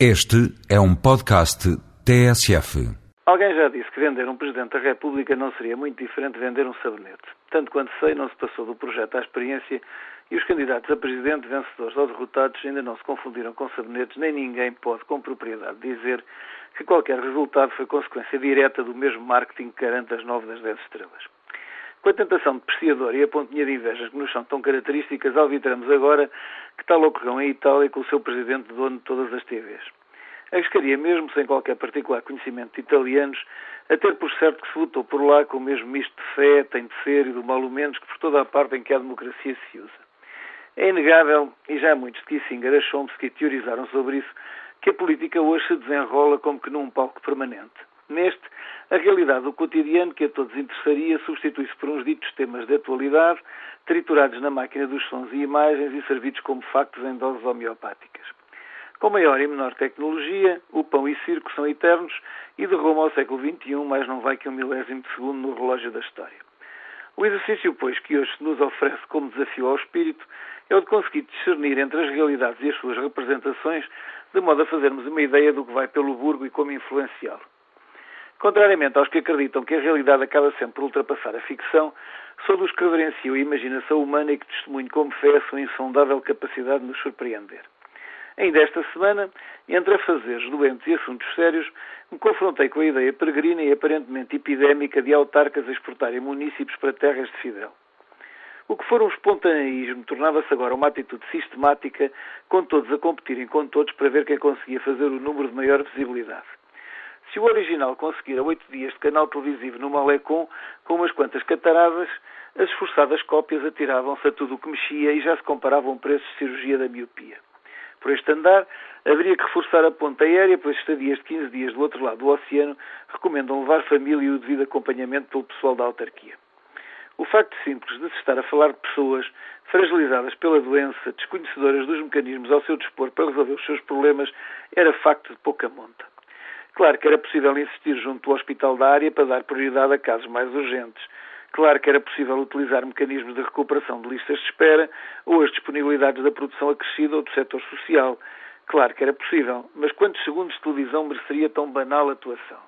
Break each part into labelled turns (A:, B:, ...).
A: Este é um podcast TSF.
B: Alguém já disse que vender um Presidente da República não seria muito diferente de vender um sabonete. Tanto quanto sei, não se passou do projeto à experiência e os candidatos a Presidente, vencedores ou derrotados, ainda não se confundiram com sabonetes, nem ninguém pode com propriedade dizer que qualquer resultado foi consequência direta do mesmo marketing que garante as nove das dez estrelas. Com a tentação depreciadora e a pontinha de invejas que nos são tão características, alvitramos agora que tal ocorreu em Itália com o seu presidente dono de todas as TVs. Arriscaria mesmo, sem qualquer particular conhecimento de italianos, a ter por certo que se votou por lá com o mesmo misto de fé, tem de ser e do mal menos que por toda a parte em que a democracia se usa. É inegável, e já muitos de Kissinger a Chomsky teorizaram sobre isso, que a política hoje se desenrola como que num palco permanente. Neste, a realidade do cotidiano que a todos interessaria substitui-se por uns ditos temas de atualidade, triturados na máquina dos sons e imagens e servidos como factos em doses homeopáticas. Com maior e menor tecnologia, o pão e circo são eternos e de Roma ao século XXI mais não vai que um milésimo de segundo no relógio da história. O exercício, pois, que hoje se nos oferece como desafio ao espírito é o de conseguir discernir entre as realidades e as suas representações, de modo a fazermos uma ideia do que vai pelo burgo e como influenciá-lo. Contrariamente aos que acreditam que a realidade acaba sempre por ultrapassar a ficção, sou dos que reverenciam a imaginação humana e que testemunho como fé a sua insondável capacidade de nos surpreender. Ainda esta semana, entre afazeres doentes e assuntos sérios, me confrontei com a ideia peregrina e aparentemente epidémica de autarcas exportarem municípios para terras de Fidel. O que for um espontaneísmo tornava-se agora uma atitude sistemática, com todos a competirem com todos para ver quem conseguia fazer o número de maior visibilidade. Se o original conseguira oito dias de canal televisivo no Malecon, com umas quantas cataradas, as esforçadas cópias atiravam-se a tudo o que mexia e já se comparavam preços de cirurgia da miopia. Por este andar, haveria que reforçar a ponta aérea, pois estadias de 15 dias do outro lado do oceano recomendam levar família e o devido acompanhamento pelo pessoal da autarquia. O facto simples de se estar a falar de pessoas fragilizadas pela doença, desconhecedoras dos mecanismos ao seu dispor para resolver os seus problemas, era facto de pouca monta. Claro que era possível insistir junto ao hospital da área para dar prioridade a casos mais urgentes. Claro que era possível utilizar mecanismos de recuperação de listas de espera ou as disponibilidades da produção acrescida ou do setor social. Claro que era possível, mas quantos segundos de televisão mereceria tão banal atuação?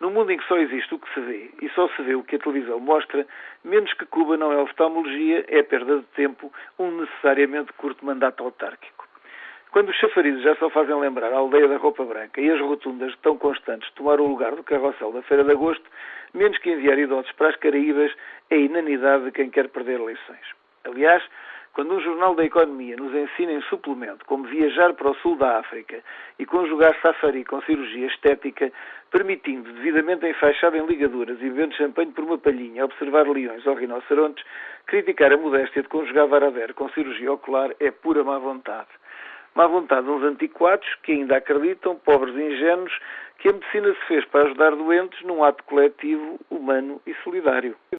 B: No mundo em que só existe o que se vê e só se vê o que a televisão mostra, menos que Cuba não é oftalmologia, é perda de tempo, um necessariamente curto mandato autárquico. Quando os chafarizes já só fazem lembrar a aldeia da roupa branca e as rotundas tão constantes tomaram o lugar do carrossel da Feira de Agosto, menos que enviar idosos para as Caraíbas é inanidade de quem quer perder eleições. Aliás, quando um jornal da economia nos ensina em suplemento como viajar para o sul da África e conjugar safari com cirurgia estética, permitindo, devidamente enfaixado em ligaduras e bebendo champanhe por uma palhinha, observar leões ou rinocerontes, criticar a modéstia de conjugar varader com cirurgia ocular é pura má vontade má vontade de uns antiquados que ainda acreditam, pobres e ingênuos, que a medicina se fez para ajudar doentes num ato coletivo, humano e solidário.